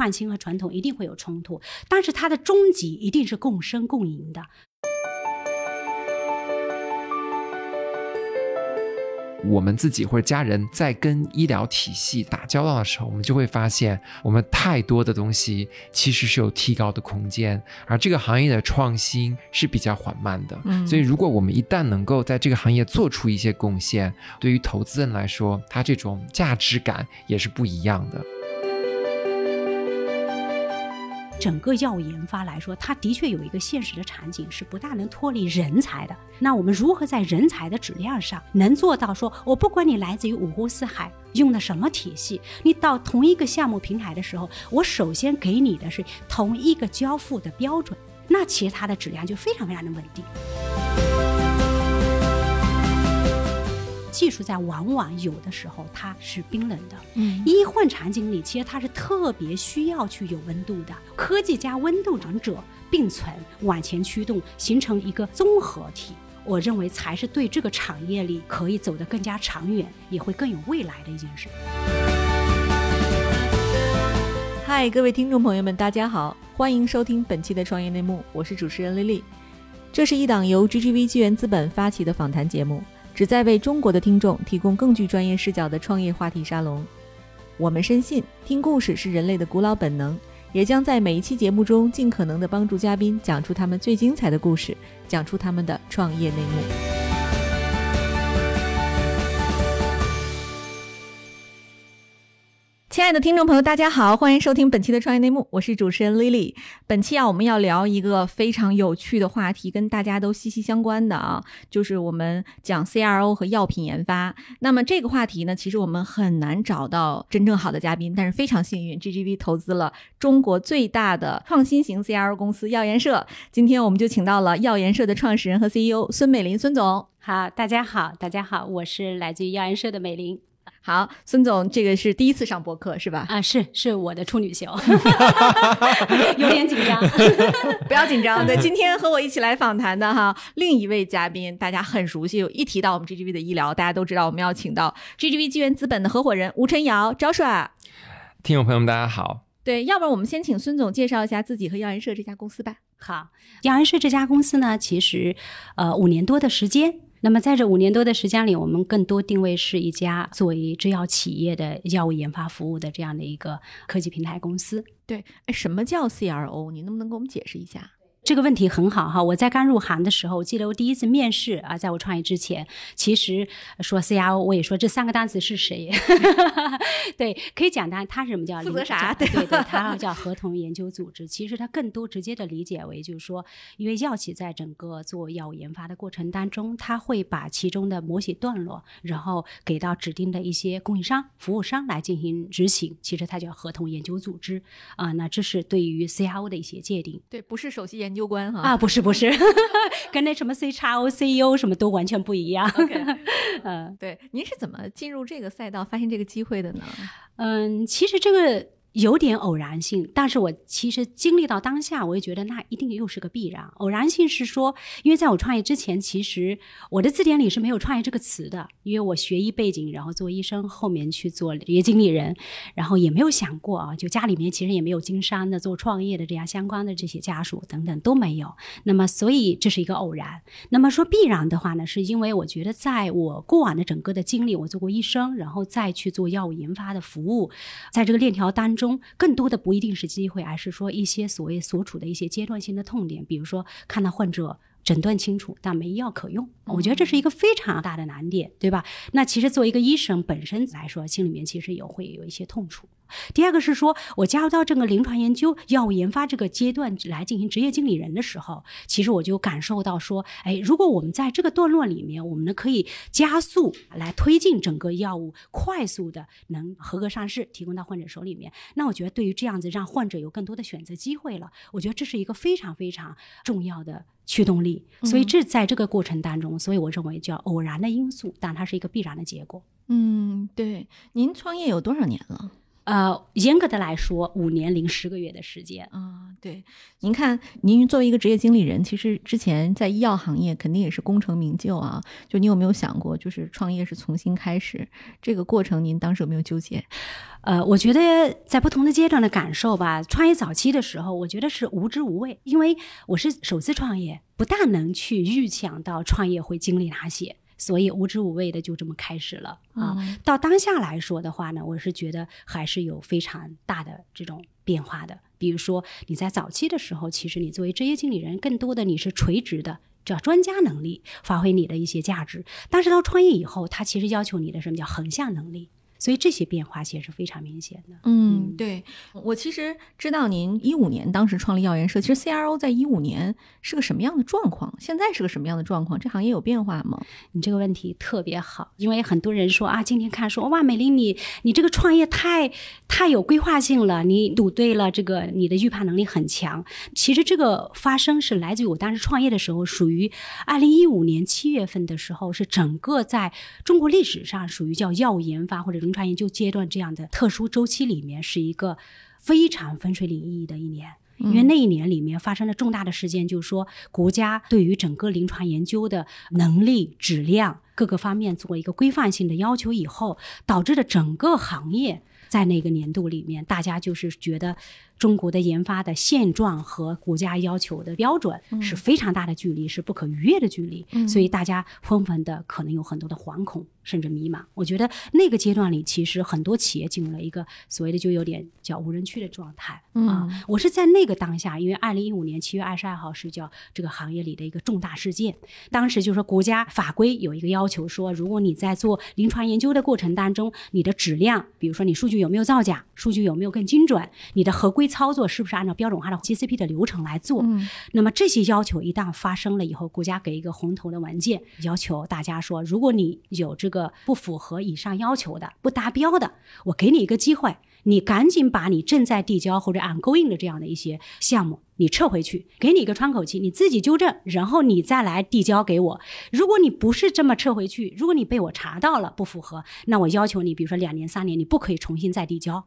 创新和传统一定会有冲突，但是它的终极一定是共生共赢的。我们自己或者家人在跟医疗体系打交道的时候，我们就会发现，我们太多的东西其实是有提高的空间，而这个行业的创新是比较缓慢的。嗯所以，如果我们一旦能够在这个行业做出一些贡献，对于投资人来说，他这种价值感也是不一样的。整个药物研发来说，它的确有一个现实的场景是不大能脱离人才的。那我们如何在人才的质量上能做到说，我不管你来自于五湖四海，用的什么体系，你到同一个项目平台的时候，我首先给你的是同一个交付的标准，那其实它的质量就非常非常的稳定。技术在往往有的时候它是冰冷的，嗯医患场景里，其实它是特别需要去有温度的，科技加温度两者并存，往前驱动，形成一个综合体。我认为才是对这个产业里可以走得更加长远，也会更有未来的一件事。嗨，各位听众朋友们，大家好，欢迎收听本期的创业内幕，我是主持人丽丽。这是一档由 GGV 纪元资本发起的访谈节目，旨在为中国的听众提供更具专业视角的创业话题沙龙。我们深信，听故事是人类的古老本能，也将在每一期节目中尽可能的帮助嘉宾讲出他们最精彩的故事，讲出他们的创业内幕。亲爱的听众朋友，大家好，欢迎收听本期的创业内幕，我是主持人 Lily。本期啊，我们要聊一个非常有趣的话题，跟大家都息息相关的啊，就是我们讲 CRO 和药品研发。那么这个话题呢，其实我们很难找到真正好的嘉宾，但是非常幸运，GGV 投资了中国最大的创新型 CRO 公司药研社。今天我们就请到了药研社的创始人和 CEO 孙美林孙总。好，大家好，大家好，我是来自于药研社的美玲好，孙总，这个是第一次上播客是吧？啊，是是我的处女秀 有点紧张。不要紧张。对，今天和我一起来访谈的哈，另一位嘉宾，大家很熟悉，一提到我们 GGV 的医疗，大家都知道我们要请到 GGV 纪元资本的合伙人吴晨瑶 Joshua。听众朋友们，大家好。对，要不然我们先请孙总介绍一下自己和药研社这家公司吧。好，药研社这家公司呢，其实呃五年多的时间。那么在这五年多的时间里，我们更多定位是一家作为制药企业的药物研发服务的这样的一个科技平台公司。对，哎，什么叫 CRO？你能不能给我们解释一下？这个问题很好哈！我在刚入行的时候，我记得我第一次面试啊，在我创业之前，其实说 CRO，我也说这三个单词是谁？对，可以简单，它是什么叫负责啥对对对，它叫合同研究组织。其实它更多直接的理解为，就是说，因为药企在整个做药物研发的过程当中，它会把其中的某些段落，然后给到指定的一些供应商、服务商来进行执行。其实它叫合同研究组织啊。那这是对于 CRO 的一些界定。对，不是首席研究官哈。啊，不是不是，跟那什么 C 叉 O、CEO 什么都完全不一样。嗯对，您是怎么进入这个赛道、发现这个机会的呢？嗯，其实这个有点偶然性，但是我其实经历到当下，我也觉得那一定又是个必然。偶然性是说，因为在我创业之前，其实我的字典里是没有“创业”这个词的，因为我学医背景，然后做医生，后面去做职业经理人，然后也没有想过啊，就家里面其实也没有经商的、做创业的这样相关的这些家属等等都没有。那么，所以这是一个偶然。那么说必然的话呢，是因为我觉得在我过往的整个的经历，我做过医生，然后再去做药物研发的服务，在这个链条当中，更多的不一定是机会，而是说一些所谓所处的一些阶段性的痛点，比如说看到患者。诊断清楚，但没药可用，我觉得这是一个非常大的难点，对吧？那其实作为一个医生本身来说，心里面其实也会有一些痛楚。第二个是说，我加入到这个临床研究、药物研发这个阶段来进行职业经理人的时候，其实我就感受到说，哎，如果我们在这个段落里面，我们呢可以加速来推进整个药物快速的能合格上市，提供到患者手里面，那我觉得对于这样子让患者有更多的选择机会了，我觉得这是一个非常非常重要的驱动力。所以这在这个过程当中，所以我认为叫偶然的因素，但它是一个必然的结果。嗯，对，您创业有多少年了？呃，严格的来说，五年零十个月的时间。啊，对，您看，您作为一个职业经理人，其实之前在医药行业肯定也是功成名就啊。就你有没有想过，就是创业是重新开始这个过程，您当时有没有纠结？呃，我觉得在不同的阶段的感受吧，创业早期的时候，我觉得是无知无畏，因为我是首次创业，不大能去预想到创业会经历哪些。所以无知无畏的就这么开始了啊！到当下来说的话呢，我是觉得还是有非常大的这种变化的。比如说你在早期的时候，其实你作为职业经理人，更多的你是垂直的，叫专家能力，发挥你的一些价值。但是到创业以后，它其实要求你的什么叫横向能力。所以这些变化其实是非常明显的。嗯，对我其实知道您一五年当时创立药研社，其实 CRO 在一五年是个什么样的状况？现在是个什么样的状况？这行业有变化吗？你这个问题特别好，因为很多人说啊，今天看说哇，美玲你你这个创业太太有规划性了，你赌对了，这个你的预判能力很强。其实这个发生是来自于我当时创业的时候，属于二零一五年七月份的时候，是整个在中国历史上属于叫药物研发或者。临床研究阶段这样的特殊周期里面，是一个非常分水岭意义的一年，因为那一年里面发生了重大的事件，就是说国家对于整个临床研究的能力、质量各个方面做一个规范性的要求以后，导致的整个行业在那个年度里面，大家就是觉得中国的研发的现状和国家要求的标准是非常大的距离，是不可逾越的距离，所以大家纷纷的可能有很多的惶恐。甚至迷茫，我觉得那个阶段里，其实很多企业进入了一个所谓的就有点叫无人区的状态啊。我是在那个当下，因为二零一五年七月二十二号是叫这个行业里的一个重大事件，当时就说国家法规有一个要求，说如果你在做临床研究的过程当中，你的质量，比如说你数据有没有造假，数据有没有更精准，你的合规操作是不是按照标准化的 GCP 的流程来做，那么这些要求一旦发生了以后，国家给一个红头的文件，要求大家说，如果你有这个不符合以上要求的、不达标的，我给你一个机会，你赶紧把你正在递交或者 ongoing 的这样的一些项目，你撤回去，给你一个窗口期，你自己纠正，然后你再来递交给我。如果你不是这么撤回去，如果你被我查到了不符合，那我要求你，比如说两年、三年，你不可以重新再递交。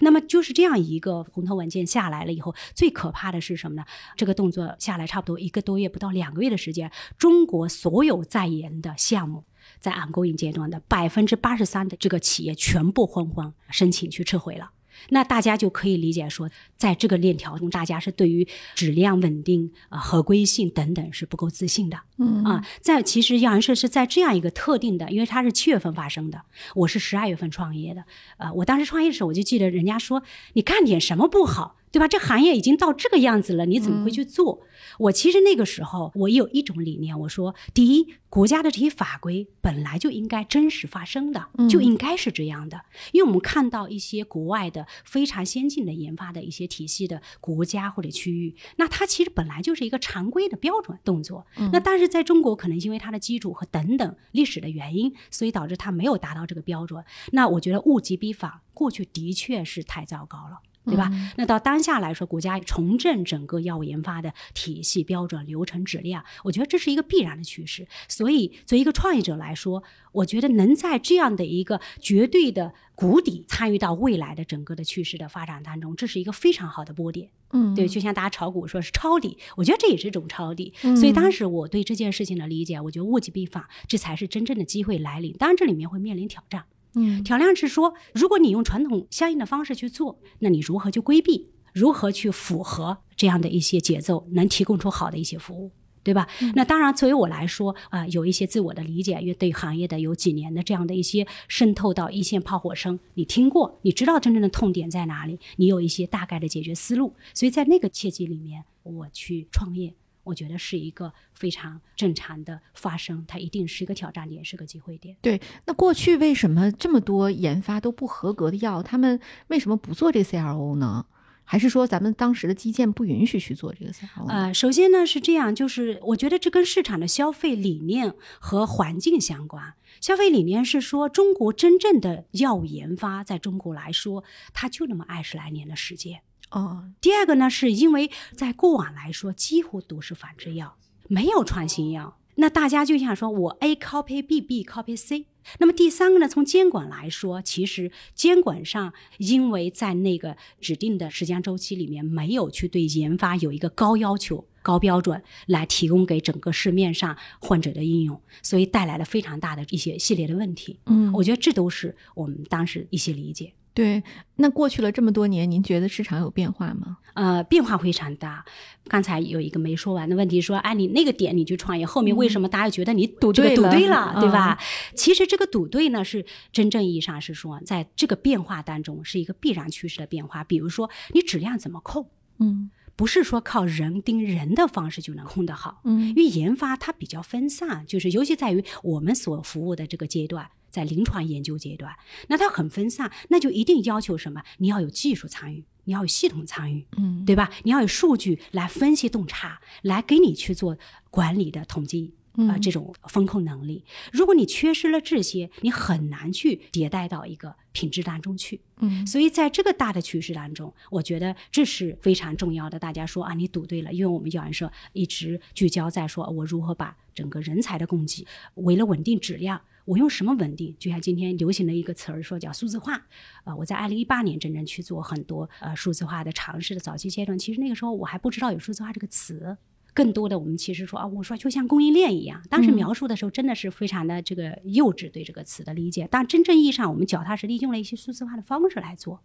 那么就是这样一个红头文件下来了以后，最可怕的是什么呢？这个动作下来差不多一个多月，不到两个月的时间，中国所有在研的项目。在 ongoing 阶段的百分之八十三的这个企业全部慌慌申请去撤回了，那大家就可以理解说，在这个链条中，大家是对于质量稳定、呃合规性等等是不够自信的。嗯啊，在其实药研社是在这样一个特定的，因为它是七月份发生的，我是十二月份创业的。呃，我当时创业的时候，我就记得人家说，你干点什么不好？对吧？这行业已经到这个样子了，你怎么会去做？我其实那个时候，我有一种理念，我说：第一，国家的这些法规本来就应该真实发生的，就应该是这样的。因为我们看到一些国外的非常先进的研发的一些体系的国家或者区域，那它其实本来就是一个常规的标准动作。那但是在中国，可能因为它的基础和等等历史的原因，所以导致它没有达到这个标准。那我觉得物极必反，过去的确是太糟糕了。对吧？那到当下来说，国家重振整个药物研发的体系、标准、流程、质量，我觉得这是一个必然的趋势。所以，作为一个创业者来说，我觉得能在这样的一个绝对的谷底参与到未来的整个的趋势的发展当中，这是一个非常好的波点。嗯，对，就像大家炒股说是抄底，我觉得这也是一种抄底。所以当时我对这件事情的理解，我觉得物极必反，这才是真正的机会来临。当然，这里面会面临挑战。嗯，挑量是说，如果你用传统相应的方式去做，那你如何去规避，如何去符合这样的一些节奏，能提供出好的一些服务，对吧？那当然，作为我来说啊，有一些自我的理解，因为对行业的有几年的这样的一些渗透到一线炮火声，你听过，你知道真正的痛点在哪里，你有一些大概的解决思路，所以在那个契机里面，我去创业。我觉得是一个非常正常的发生，它一定是一个挑战点，是个机会点。对，那过去为什么这么多研发都不合格的药，他们为什么不做这个 CRO 呢？还是说咱们当时的基建不允许去做这个 CRO？呃，首先呢是这样，就是我觉得这跟市场的消费理念和环境相关。消费理念是说，中国真正的药物研发，在中国来说，它就那么二十来年的时间。哦，第二个呢，是因为在过往来说，几乎都是仿制药，没有创新药。那大家就想说，我 A copy B，B copy C。那么第三个呢，从监管来说，其实监管上，因为在那个指定的时间周期里面，没有去对研发有一个高要求、高标准来提供给整个市面上患者的应用，所以带来了非常大的一些系列的问题。嗯我觉得这都是我们当时一些理解。对。那过去了这么多年，您觉得市场有变化吗？呃，变化非常大。刚才有一个没说完的问题，说，哎，你那个点你去创业，后面为什么大家觉得你赌这个对了赌对了，对吧？嗯其实这个赌对呢，是真正意义上是说，在这个变化当中是一个必然趋势的变化。比如说，你质量怎么控，嗯不是说靠人盯人的方式就能控得好。嗯因为研发它比较分散，就是尤其在于我们所服务的这个阶段，在临床研究阶段，那它很分散，那就一定要求什么？你要有技术参与，你要有系统参与，嗯，对吧？你要有数据来分析洞察，来给你去做管理的统计。啊、嗯这种风控能力，如果你缺失了这些，你很难去迭代到一个品质当中去。嗯所以在这个大的趋势当中，我觉得这是非常重要的。大家说啊，你赌对了，因为我们教研社一直聚焦在说我如何把整个人才的供给，为了稳定质量，我用什么稳定？就像今天流行的一个词儿说叫数字化。呃，我在二零一八年真正去做很多呃数字化的尝试的早期阶段，其实那个时候我还不知道有数字化这个词。更多的我们其实说啊，我说就像供应链一样，当时描述的时候真的是非常的这个幼稚对这个词的理解，但真正意义上我们脚踏实地用了一些数字化的方式来做。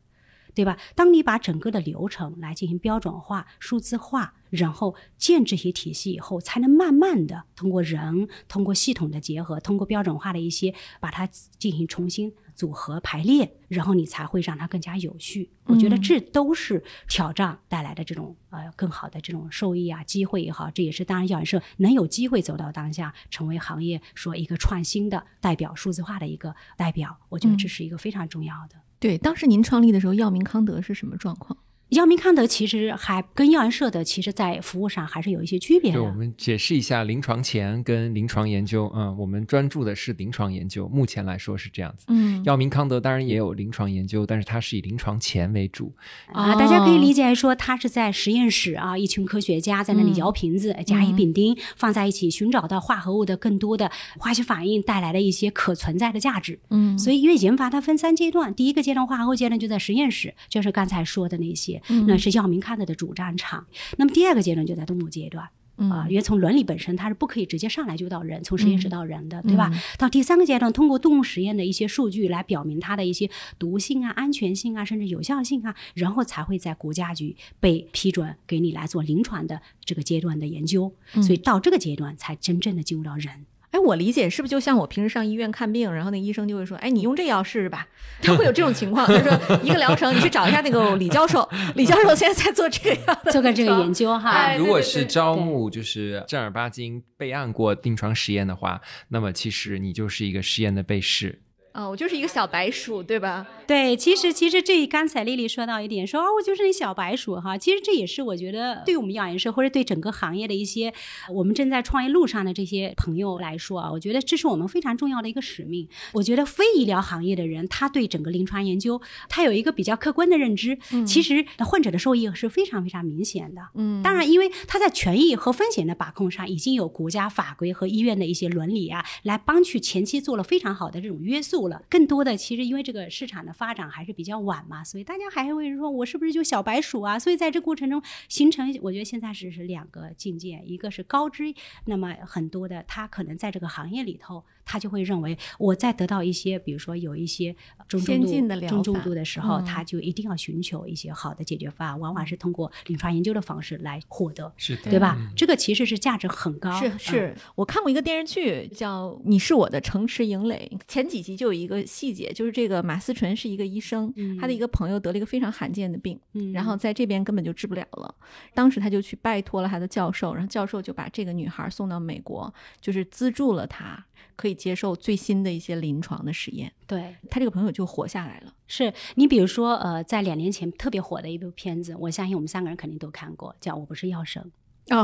对吧？当你把整个的流程来进行标准化、数字化，然后建这些体系以后，才能慢慢的通过人、通过系统的结合、通过标准化的一些把它进行重新组合排列，然后你才会让它更加有序。我觉得这都是挑战带来的这种呃更好的这种受益啊、机会也好，这也是当然药研社能有机会走到当下，成为行业说一个创新的代表、数字化的一个代表，我觉得这是一个非常重要的。对，当时您创立的时候，药明康德是什么状况？药明康德其实还跟药研社的，其实在服务上还是有一些区别对，我。们解释一下临床前跟临床研究。嗯，我们专注的是临床研究，目前来说是这样子。嗯药明康德当然也有临床研究，但是它是以临床前为主。啊，大家可以理解说，它是在实验室啊，一群科学家在那里嗯摇瓶子，甲乙丙丁放在一起，寻找到化合物的更多的化学反应带来的一些可存在的价值。嗯所以，因为研发它分三阶段，第一个阶段化合物阶段就在实验室，就是刚才说的那些，嗯那是药明康德的主战场。那么第二个阶段就在动物阶段。啊，因为从伦理本身它是不可以直接上来就到人，从实验室到人的，对吧？到第三个阶段，通过动物实验的一些数据来表明它的一些毒性啊、安全性啊，甚至有效性啊，然后才会在国家局被批准给你来做临床的这个阶段的研究。所以到这个阶段才真正的进入到人。哎，我理解是不是就像我平时上医院看病，然后那医生就会说，哎，你用这药试试吧，他会有这种情况，就是说一个疗程，你去找一下那个李教授，李教授现在在做这个药的做个这个研究哈，哎如果是招募就是正儿八经备案过临床实验的话，那么其实你就是一个实验的被试。啊、我就是一个小白鼠，对吧？对，其实其实这刚才丽丽说到一点，说啊，我就是那小白鼠哈。其实这也是我觉得对我们药研社或者对整个行业的一些我们正在创业路上的这些朋友来说啊，我觉得这是我们非常重要的一个使命。我觉得非医疗行业的人，他对整个临床研究，他有一个比较客观的认知，其实患者的受益是非常非常明显的。嗯当然，因为他在权益和风险的把控上，已经有国家法规和医院的一些伦理啊，来帮去前期做了非常好的这种约束更多的，其实因为这个市场的发展还是比较晚嘛，所以大家还会说我是不是就小白鼠啊？所以在这过程中形成，我觉得现在是是两个境界，一个是高知，那么很多的他可能在这个行业里头，他就会认为我在得到一些，比如说有一些中度进的疗中重度的时候，嗯他就一定要寻求一些好的解决方案，往往是通过临床研究的方式来获得。是的，对吧？嗯这个其实是价值很高，嗯是是，我看过一个电视剧叫《你是我的城池营垒》，前几集就有一个细节，就是这个马思纯是一个医生，嗯他的一个朋友得了一个非常罕见的病，嗯然后在这边根本就治不了了。当时他就去拜托了他的教授，然后教授就把这个女孩送到美国，就是资助了她，可以接受最新的一些临床的实验。对，他这个朋友就活下来了。是你比如说，呃，在两年前特别火的一部片子，我相信我们三个人肯定都看过，叫《我不是药神》啊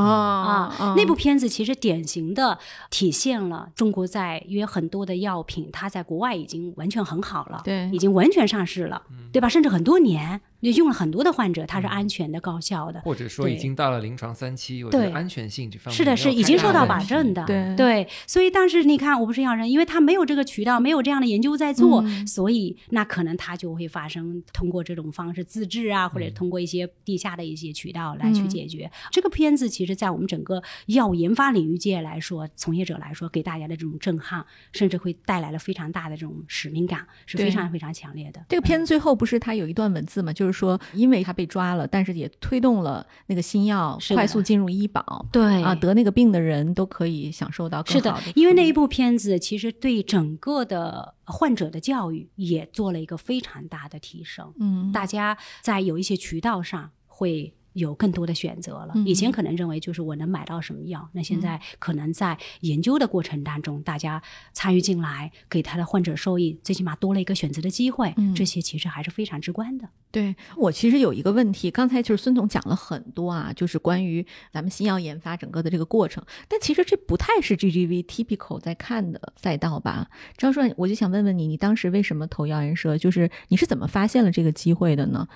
啊。那部片子其实典型的体现了中国在因为很多的药品，它在国外已经完全很好了，对已经完全上市了，对吧？甚至很多年。也用了很多的患者，它是安全的、高效的。或者说已经到了临床三期，我觉对。得安全性这方面是的，是已经受到保证的。对。对，所以但是你看，我不是药人，因为他没有这个渠道，没有这样的研究在做，嗯。所以那可能他就会发生通过这种方式自制啊，或者通过一些地下的一些渠道来去嗯。解决。这个片子其实，在我们整个药物研发领域界来说，从业者来说，给大家的这种震撼，甚至会带来了非常大的这种使命感，是非常非常强烈的。这个片子最后不是他有一段文字嘛，就是说，因为他被抓了，但是也推动了那个新药快速进入医保。对啊，得那个病的人都可以享受到更是的好的，因为那一部部片子其实对整个的患者的教育也做了一个非常大的提升。嗯大家在有一些渠道上会有更多的选择了。嗯以前可能认为就是我能买到什么药，那现在可能在研究的过程当中，大家参与进来，给他的患者受益，最起码多了一个选择的机会。嗯这些其实还是非常直观的。对我其实有一个问题，刚才就是孙总讲了很多啊，就是关于咱们新药研发整个的这个过程，但其实这不太是 GGV typical 在看的赛道吧？张硕，我就想问问你，你当时为什么投药研社？就是你是怎么发现了这个机会的呢？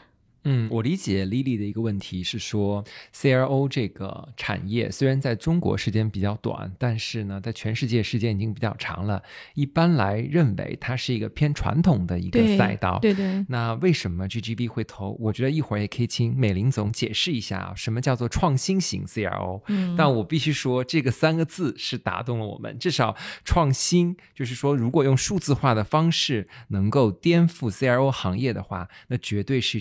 嗯，我理解 Lily 的一个问题是说，CRO 这个产业虽然在中国时间比较短，但是呢，在全世界时间已经比较长了。一般来认为它是一个偏传统的一个赛道。对对，那为什么 GGB 会投？我觉得一会儿也可以请美林总解释一下啊，什么叫做创新型 CRO。嗯但我必须说，这个三个字是打动了我们。至少创新，就是说，如果用数字化的方式能够颠覆 CRO 行业的话，那绝对是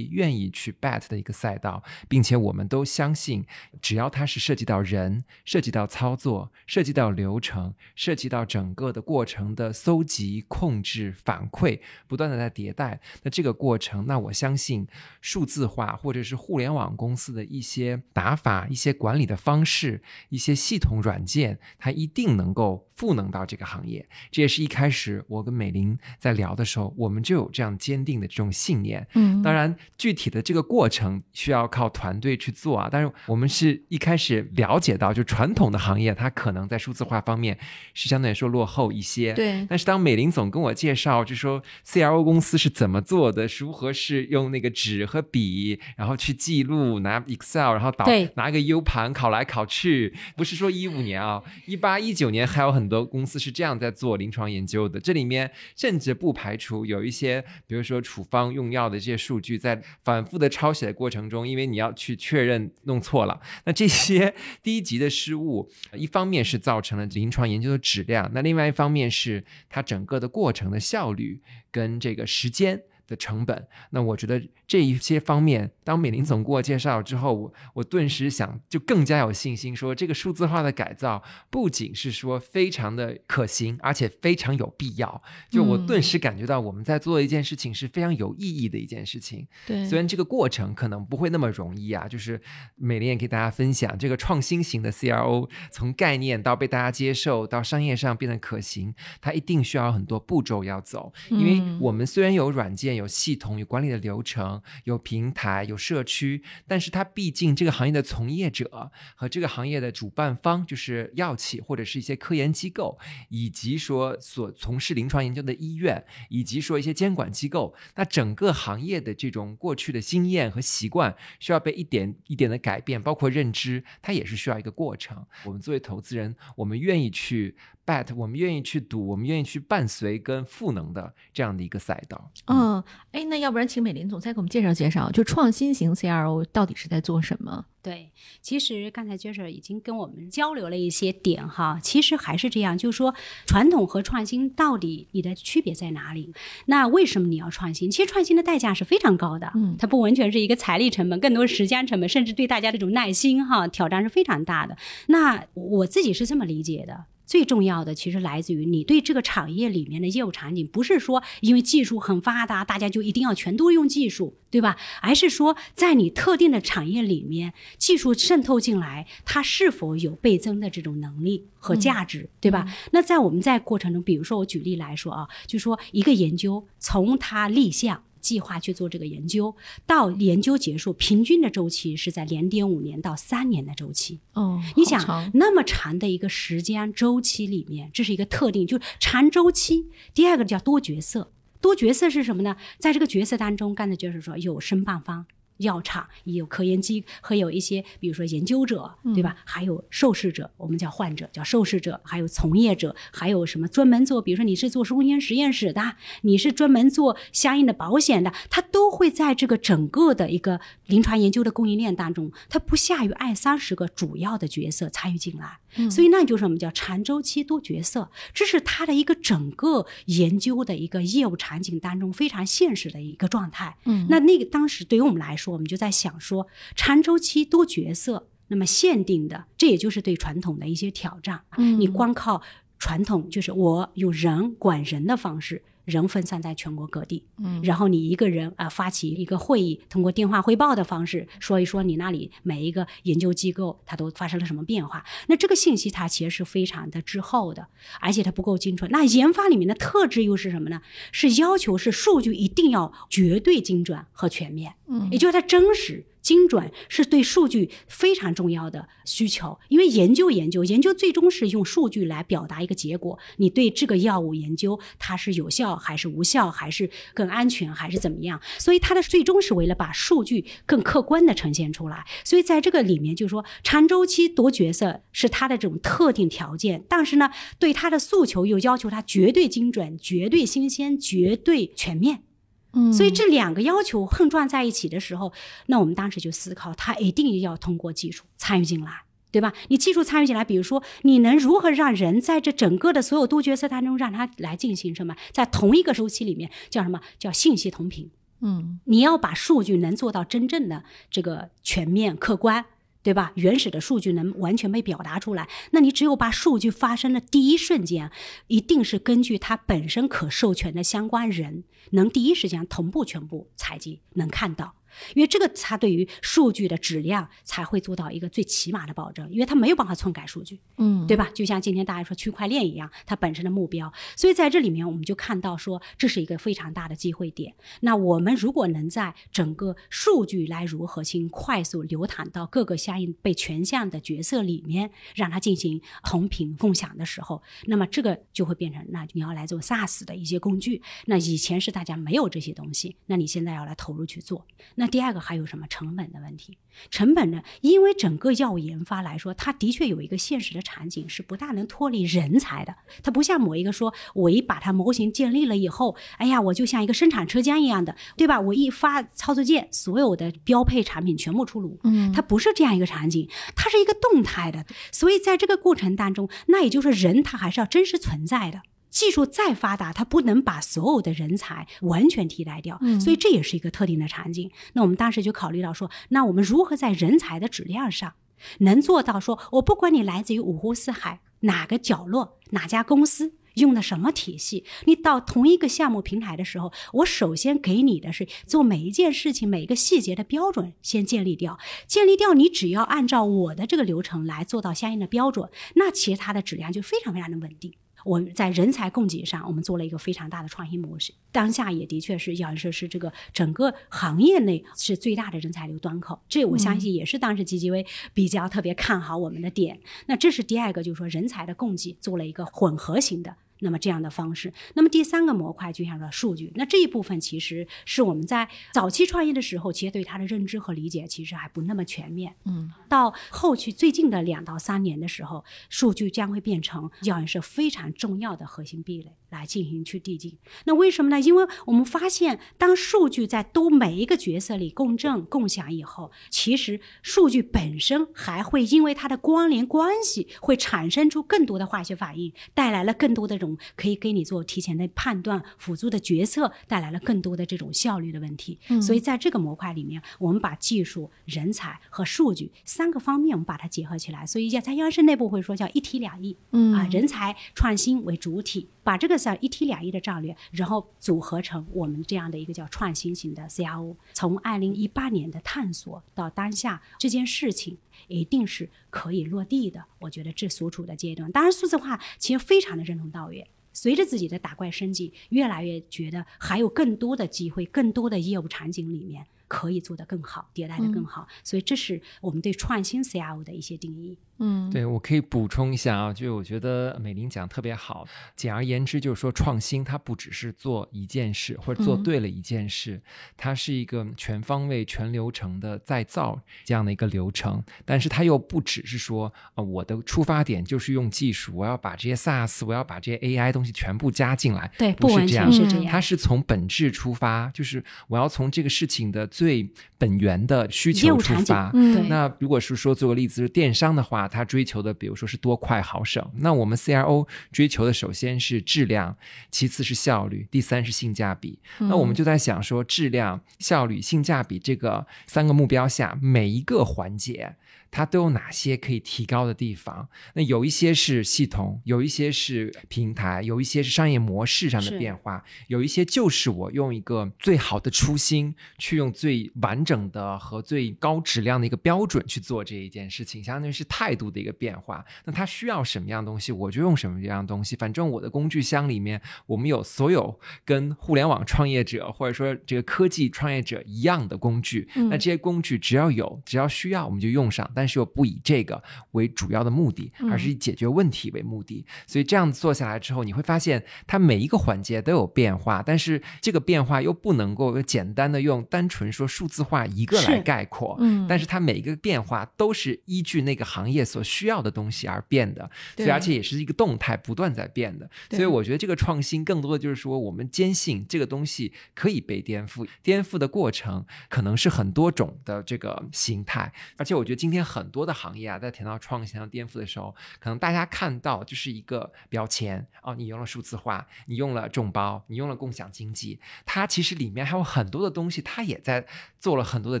愿意去 bet 的一个赛道，并且我们都相信，只要它是涉及到人、涉及到操作、涉及到流程、涉及到整个的过程的搜集、控制、反馈，不断的在迭代，那这个过程，那我相信数字化或者是互联网公司的一些打法、一些管理的方式、一些系统软件，它一定能够赋能到这个行业。这也是一开始我跟美玲在聊的时候，我们就有这样坚定的这种信念。嗯，当然，具体的这个过程需要靠团队去做啊。但是我们是一开始了解到，就传统的行业，它可能在数字化方面是相对来说落后一些。对但是当美玲总跟我介绍，就说 CRO 公司是怎么做的，如何是用那个纸和笔，然后去记录，拿 Excel，然后导对拿个 U 盘考来考去，不是说一五年啊，一八一九年还有很多公司是这样在做临床研究的。这里面甚至不排除有一些，比如说处方用药的这些数据，在反复的抄写的过程中，因为你要去确认弄错了，那这些 低级的失误，一方面是造成了临床研究的质量，那另外一方面是它整个的过程的效率跟这个时间。的成本，那我觉得这一些方面，当美林总给我介绍之后，我我顿时想就更加有信心，说这个数字化的改造不仅是说非常的可行，而且非常有必要。就我嗯顿时感觉到我们在做的一件事情是非常有意义的一件事情。对，虽然这个过程可能不会那么容易啊，就是美林也给大家分享，这个创新型的 CRO 从概念到被大家接受，到商业上变得可行，它一定需要很多步骤要走。因为嗯我们虽然有软件、有系统、有管理的流程、有平台、有社区，但是它毕竟这个行业的从业者和这个行业的主办方，就是药企或者是一些科研机构，以及说所从事临床研究的医院，以及说一些监管机构，那整个行业的这种过去的经验和习惯，需要被一点一点的改变，包括认知，它也是需要一个过程。我们作为投资人，我们愿意去 bet，我们愿意去赌，我们愿意去伴随跟赋能的这样的一个赛道。嗯，哎，那要不然请美林总再给我们介绍介绍，就创新型 CRO 到底是在做什么？对，其实刚才 Jasper 已经跟我们交流了一些点哈，其实还是这样，就是说传统和创新到底你的区别在哪里？那为什么你要创新？其实创新的代价是非常高的，嗯它不完全是一个财力成本，更多是时间成本，甚至对大家这种耐心哈挑战是非常大的。那我自己是这么理解的。最重要的其实来自于你对这个产业里面的业务场景，不是说因为技术很发达，大家就一定要全都用技术，对吧？而是说在你特定的产业里面，技术渗透进来，它是否有倍增的这种能力和价值，对吧？那在我们在过程中，比如说我举例来说啊，就说一个研究从它立项。计划去做这个研究，到研究结束，平均的周期是在两点五年到三年的周期。哦，你想那么长的一个时间周期里面，这是一个特定，就是长周期。第二个叫多角色。多角色是什么呢？在这个角色当中，刚才就是说有申办方。药厂也有科研机和有一些，比如说研究者，对吧？还有受试者，我们叫患者，叫受试者，还有从业者，还有什么专门做，比如说你是做空间实验室的，你是专门做相应的保险的，它都会在这个整个的一个临床研究的供应链当中，它不下于二三十个主要的角色参与进来。所以那就是我们叫长周期多角色，这是他的一个整个研究的一个业务场景当中非常现实的一个状态。嗯，那那个当时对于我们来说，我们就在想说，长周期多角色，那么限定的，这也就是对传统的一些挑战。嗯你光靠传统，就是我用人管人的方式。人分散在全国各地，嗯然后你一个人啊、发起一个会议，通过电话汇报的方式说一说你那里每一个研究机构它都发生了什么变化。那这个信息它其实是非常的滞后的，而且它不够精准。那研发里面的特质又是什么呢？是要求是数据一定要绝对精准和全面，嗯也就是它真实。精准是对数据非常重要的需求，因为研究研究研究最终是用数据来表达一个结果。你对这个药物研究它是有效还是无效，还是更安全还是怎么样？所以它的最终是为了把数据更客观的呈现出来。所以在这个里面，就是说长周期多角色是它的这种特定条件，但是呢，对它的诉求又要求它绝对精准、绝对新鲜、绝对全面。嗯所以这两个要求碰撞在一起的时候，那我们当时就思考，它一定要通过技术参与进来，对吧？你技术参与进来，比如说你能如何让人在这整个的所有多角色当中，让他来进行什么，在同一个周期里面叫什么叫信息同频？嗯你要把数据能做到真正的这个全面客观。对吧？原始的数据能完全被表达出来，那你只有把数据发生的第一瞬间，一定是根据它本身可授权的相关人，能第一时间同步全部采集，能看到。因为这个，它对于数据的质量才会做到一个最起码的保证，因为它没有办法篡改数据。嗯对吧？就像今天大家说区块链一样，它本身的目标。所以在这里面，我们就看到说，这是一个非常大的机会点。那我们如果能在整个数据来如何性快速流淌到各个相应被权限的角色里面，让它进行同频共享的时候，那么这个就会变成，那你要来做 SaaS 的一些工具。那以前是大家没有这些东西，那你现在要来投入去做。那第二个还有什么成本的问题？成本呢？因为整个药物研发来说，它的确有一个现实的场景是不大能脱离人才的。它不像某一个说，我一把它模型建立了以后，哎呀，我就像一个生产车间一样的，对吧？我一发操作键，所有的标配产品全部出炉。嗯它不是这样一个场景，它是一个动态的。所以在这个过程当中，那也就是人他还是要真实存在的。技术再发达，它不能把所有的人才完全替代掉，嗯所以这也是一个特定的场景。那我们当时就考虑到说，那我们如何在人才的质量上，能做到说，我不管你来自于五湖四海哪个角落，哪家公司。用的什么体系？你到同一个项目平台的时候，我首先给你的是做每一件事情每一个细节的标准先建立掉，建立掉，你只要按照我的这个流程来做到相应的标准，那其实它的质量就非常非常的稳定。我们在人才供给上，我们做了一个非常大的创新模式。当下也的确是要是是这个整个行业内是最大的人才流端口，这我相信也是当时 GGV 比较特别看好我们的点。那这是第二个，就是说人才的供给做了一个混合型的。那么这样的方式，那么第三个模块就像说数据，那这一部分其实是我们在早期创业的时候，其实对它的认知和理解其实还不那么全面。嗯到后期最近的两到三年的时候，数据将会变成教研社非常重要的核心壁垒来进行去递进。那为什么呢？因为我们发现，当数据在都每一个角色里共振共享以后，其实数据本身还会因为它的关联关系，会产生出更多的化学反应，带来了更多的这种可以给你做提前的判断、辅助的决策，带来了更多的这种效率的问题。嗯所以在这个模块里面，我们把技术、人才和数据三个方面，我们把它结合起来。所以在央视内部会说叫一体两翼。嗯啊，人才创新为主体，把这个叫一体两翼的战略，然后组合成我们这样的一个叫创新型的 CRO。从二零一八年的探索到当下这件事情，一定是可以落地的。我觉得这所处的阶段，当然数字化其实非常的任重道远。随着自己的打怪升级，越来越觉得还有更多的机会，更多的业务场景里面可以做得更好，迭代的更好。所以这是我们对创新 CRO 的一些定义。嗯，对，我可以补充一下啊，就是我觉得美玲讲得特别好。简而言之，就是说创新它不只是做一件事或者做嗯对了一件事，它是一个全方位、全流程的再造这样的一个流程。但是它又不只是说，呃，我的出发点就是用技术，我要把这些 SaaS，我要把这些 AI 东西全部加进来。对，不是这样是这样。它是从本质出发，就是我要从这个事情的最本源的需求出发。嗯那如果是说做个例子，是电商的话，它追求的比如说是多快好省。那我们 CRO 追求的首先是质量，其次是效率，第三是性价比。那我们就在想说，质量、效率、性价比这个三个目标下，每一个环节。它都有哪些可以提高的地方？那有一些是系统，有一些是平台，有一些是商业模式上的变化，有一些就是我用一个最好的初心，去用最完整的和最高质量的一个标准去做这一件事情，相当于是态度的一个变化。那它需要什么样的东西，我就用什么样的东西。反正我的工具箱里面，我们有所有跟互联网创业者或者说这个科技创业者一样的工具。嗯那这些工具只要有，只要需要，我们就用上。但是又不以这个为主要的目的，嗯而是以解决问题为目的。所以这样做下来之后，你会发现它每一个环节都有变化，但是这个变化又不能够简单的用单纯说数字化一个来概括。嗯但是它每一个变化都是依据那个行业所需要的东西而变的，所以对而且也是一个动态不断在变的。所以我觉得这个创新更多的就是说，我们坚信这个东西可以被颠覆，颠覆的过程可能是很多种的这个形态。而且我觉得今天很多的行业啊，在谈到创新和颠覆的时候，可能大家看到就是一个标签哦，你用了数字化，你用了众包，你用了共享经济，它其实里面还有很多的东西，它也在做了很多的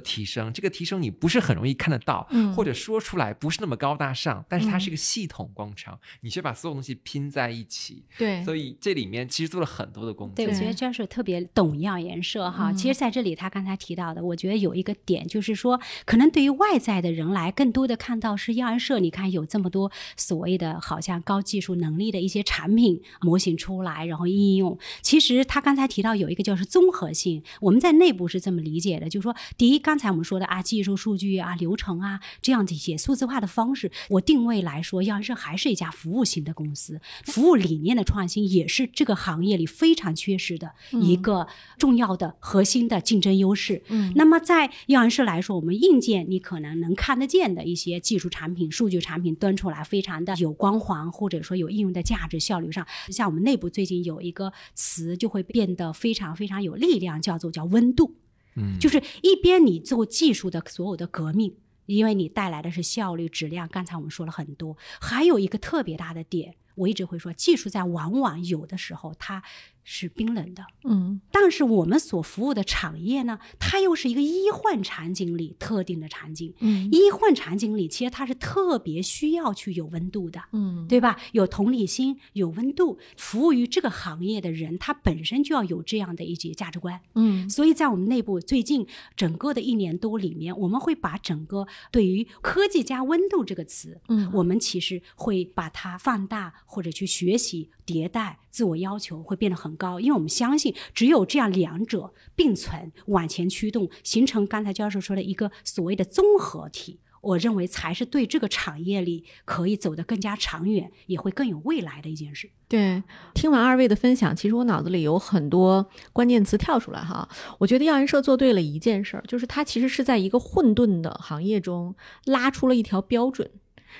提升。这个提升你不是很容易看得到，嗯或者说出来不是那么高大上，但是它嗯是一个系统工程，你却把所有东西拼在一起。对，所以这里面其实做了很多的工作。对，我觉得对 Joshua 特别懂样颜色哈。嗯其实在这里，他刚才提到的，我觉得有一个点，就是说，可能对于外在的人来，更多的看到是样颜色。你看有这么多所谓的好像高技术能力的一些产品模型出来，然后应用。其实他刚才提到有一个就是综合性，我们在内部是这么理解的，就是说，第一，刚才我们说的啊，技术、数据啊、流程啊这样的一些数字化的方式，我定位来说，样颜色还是一家服务型的公司，服务理念的创新也是这个行业里非常缺失的一个重要的核心的竞争优势。嗯那么在样颜色来说，我们硬件你可能能看得见的一些技术产品、数据产品端出来，非常的有光环，或者说有应用的价值、效率上，像我们内部最近有一个词就会变得非常非常有力量，叫做叫温度。嗯，就是一边你做技术的所有的革命，因为你带来的是效率、质量。刚才我们说了很多，还有一个特别大的点，我一直会说，技术在往往有的时候它是冰冷的，嗯但是我们所服务的产业呢，它又是一个医患场景里特定的场景。嗯医患场景里，其实它是特别需要去有温度的。嗯，对吧？有同理心，有温度，服务于这个行业的人，他本身就要有这样的一些价值观。嗯所以在我们内部最近整个的一年多里面，我们会把整个对于科技加温度这个词，嗯我们其实会把它放大或者去学习、迭代、自我要求会变得很高，因为我们相信只有这样两者并存、往前驱动，形成刚才教授说的一个所谓的综合体。我认为才是对这个产业里可以走得更加长远，也会更有未来的一件事。对，听完二位的分享，其实我脑子里有很多关键词跳出来哈。我觉得样颜社做对了一件事儿，就是它其实是在一个混沌的行业中拉出了一条标准，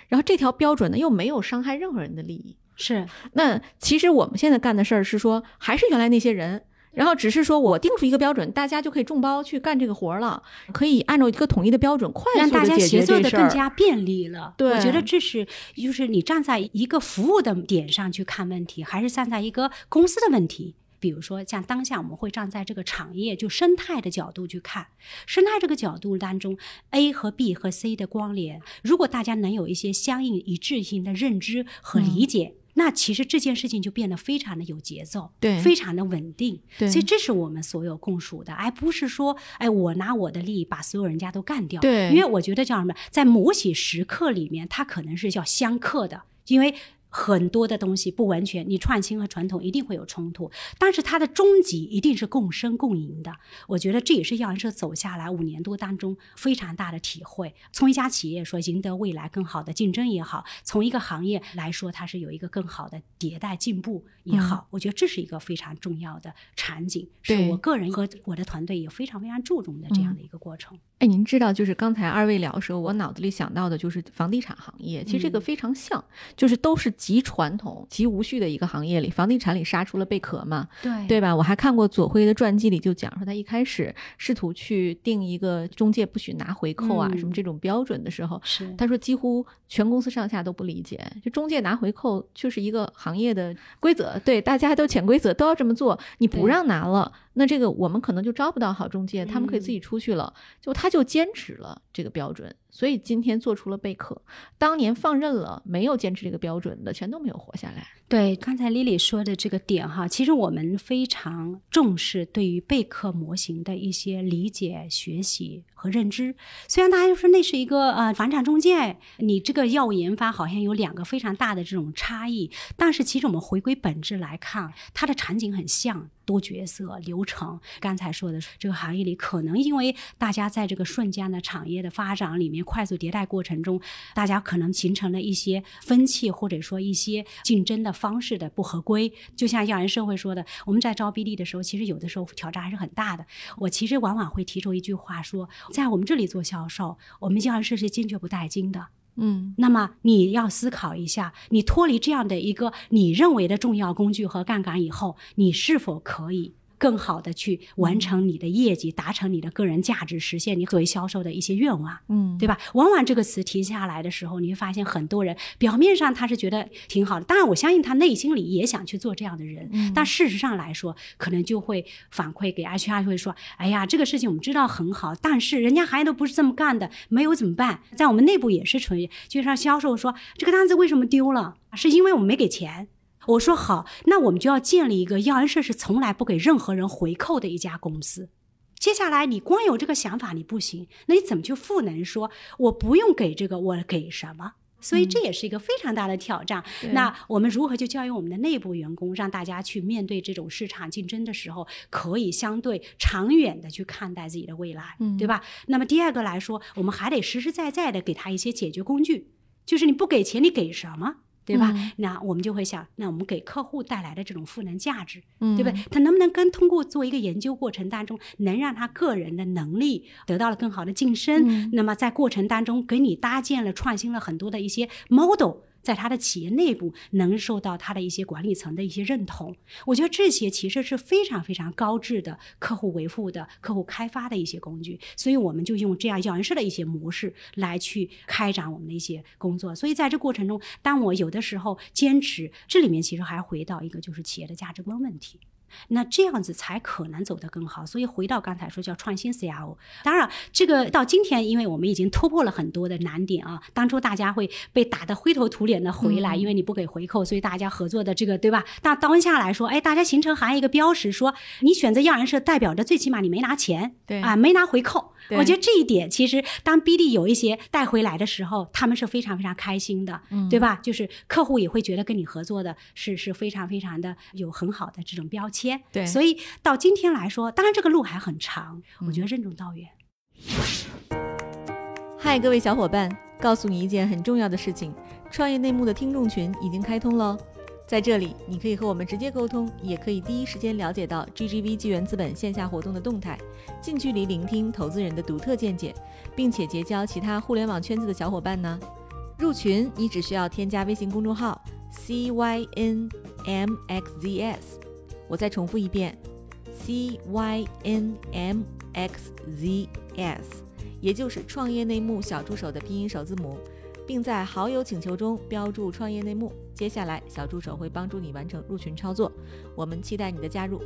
然后这条标准呢又没有伤害任何人的利益。是那其实我们现在干的事儿是说，还是原来那些人。然后只是说我定出一个标准，大家就可以众包去干这个活儿了，可以按照一个统一的标准，快让大家速的解决协作的。更加便利了。对我觉得这是就是你站在一个服务的点上去看问题，还是站在一个公司的问题。比如说，像当下我们会站在这个产业就生态的角度去看，生态这个角度当中，A 和 B 和 C 的关联，如果大家能有一些相应一致性的认知和理解。那其实这件事情就变得非常的有节奏，对非常的稳定，对所以这是我们所有共属的，而不是说，哎，我拿我的利益把所有人家都干掉，对。因为我觉得叫什么，在某些时刻里面，它可能是叫相克的，因为很多的东西不完全，你创新和传统一定会有冲突，但是它的终极一定是共生共赢的。我觉得这也是药研社走下来五年多当中非常大的体会。从一家企业说赢得未来更好的竞争也好，从一个行业来说它是有一个更好的迭代进步也好，我觉得这是一个非常重要的场景，是我个人和我的团队也非常非常注重的这样的一个过程。哎，您知道，就是刚才二位聊的时候，我脑子里想到的就是房地产行业。其实这个嗯非常像，就是都是极传统、极无序的一个行业里，房地产里杀出了贝壳嘛，对对吧？我还看过左晖的传记里就讲说，他一开始试图去定一个中介不许拿回扣啊、嗯什么这种标准的时候，是他说几乎全公司上下都不理解，就中介拿回扣就是一个行业的规则，对，大家都潜规则都要这么做，你不让拿了，那这个我们可能就招不到好中介，他们可以自己嗯出去了，就他就坚持了这个标准，所以今天做出了贝壳，当年放任了没有坚持这个标准的，全都没有活下来。对，刚才 Lily 说的这个点哈，其实我们非常重视对于贝壳模型的一些理解、学习和认知。虽然大家就说那是一个呃房产中介，你这个药物研发好像有两个非常大的这种差异，但是其实我们回归本质来看，它的场景很像。多角色流程，刚才说的这个行业里，可能因为大家在这个瞬间的产业的发展里面快速迭代过程中，大家可能形成了一些分歧，或者说一些竞争的方式的不合规。就像亚研社会说的，我们在招 BD 的时候，其实有的时候挑战还是很大的。我其实往往会提出一句话说，在我们这里做销售，我们药研社是坚决不带金的。嗯那么你要思考一下，你脱离这样的一个你认为的重要工具和杠杆以后，你是否可以更好的去完成你的业绩，达成你的个人价值，实现你作为销售的一些愿望？嗯，对吧？往往这个词提下来的时候，你会发现很多人表面上他是觉得挺好的，当然我相信他内心里也想去做这样的人，嗯但事实上来说，可能就会反馈给 HR 会说：“哎呀，这个事情我们知道很好，但是人家行业都不是这么干的，没有怎么办？”在我们内部也是纯，就像销售说这个单子为什么丢了，是因为我们没给钱。我说好，那我们就要建立一个药安社是从来不给任何人回扣的一家公司。接下来，你光有这个想法你不行，那你怎么去赋能说我不用给这个，我给什么？所以这也是一个非常大的挑战。对那我们如何去教育我们的内部员工，让大家去面对这种市场竞争的时候，可以相对长远的去看待自己的未来，嗯对吧？那么第二个来说，我们还得实实在在的给他一些解决工具，就是你不给钱，你给什么？对吧？嗯那我们就会想，那我们给客户带来的这种赋能价值，嗯对不对？他能不能跟通过做一个研究过程当中，能让他个人的能力得到了更好的晋升？嗯那么在过程当中给你搭建了、创新了很多的一些 model。在他的企业内部能受到他的一些管理层的一些认同，我觉得这些其实是非常非常高质的客户维护的、客户开发的一些工具，所以我们就用这样教研室的一些模式来去开展我们的一些工作。所以在这过程中，当我有的时候坚持，这里面其实还回到一个就是企业的价值观问题。那这样子才可能走得更好。所以回到刚才说叫创新 CRO，当然这个到今天，因为我们已经突破了很多的难点啊。当初大家会被打得灰头土脸的回来，嗯因为你不给回扣，所以大家合作的这个对吧？但当下来说，哎，大家形成行业一个标识，说你选择药人社，代表着最起码你没拿钱，对啊，没拿回扣。我觉得这一点，其实当 BD 有一些带回来的时候，他们是非常非常开心的，嗯对吧？就是客户也会觉得跟你合作的是是非常非常的有很好的这种标签。对所以到今天来说，当然这个路还很长，嗯我觉得任重道远。嗨，各位小伙伴，告诉你一件很重要的事情：创业内幕的听众群已经开通喽。在这里，你可以和我们直接沟通，也可以第一时间了解到 GGV 纪元资本线下活动的动态，近距离聆听投资人的独特见解，并且结交其他互联网圈子的小伙伴呢。入群，你只需要添加微信公众号 CYNMXZS，我再重复一遍，CYNMXZS，也就是创业内幕小助手的拼音首字母，并在好友请求中标注“创业内幕”。接下来，小助手会帮助你完成入群操作。我们期待你的加入。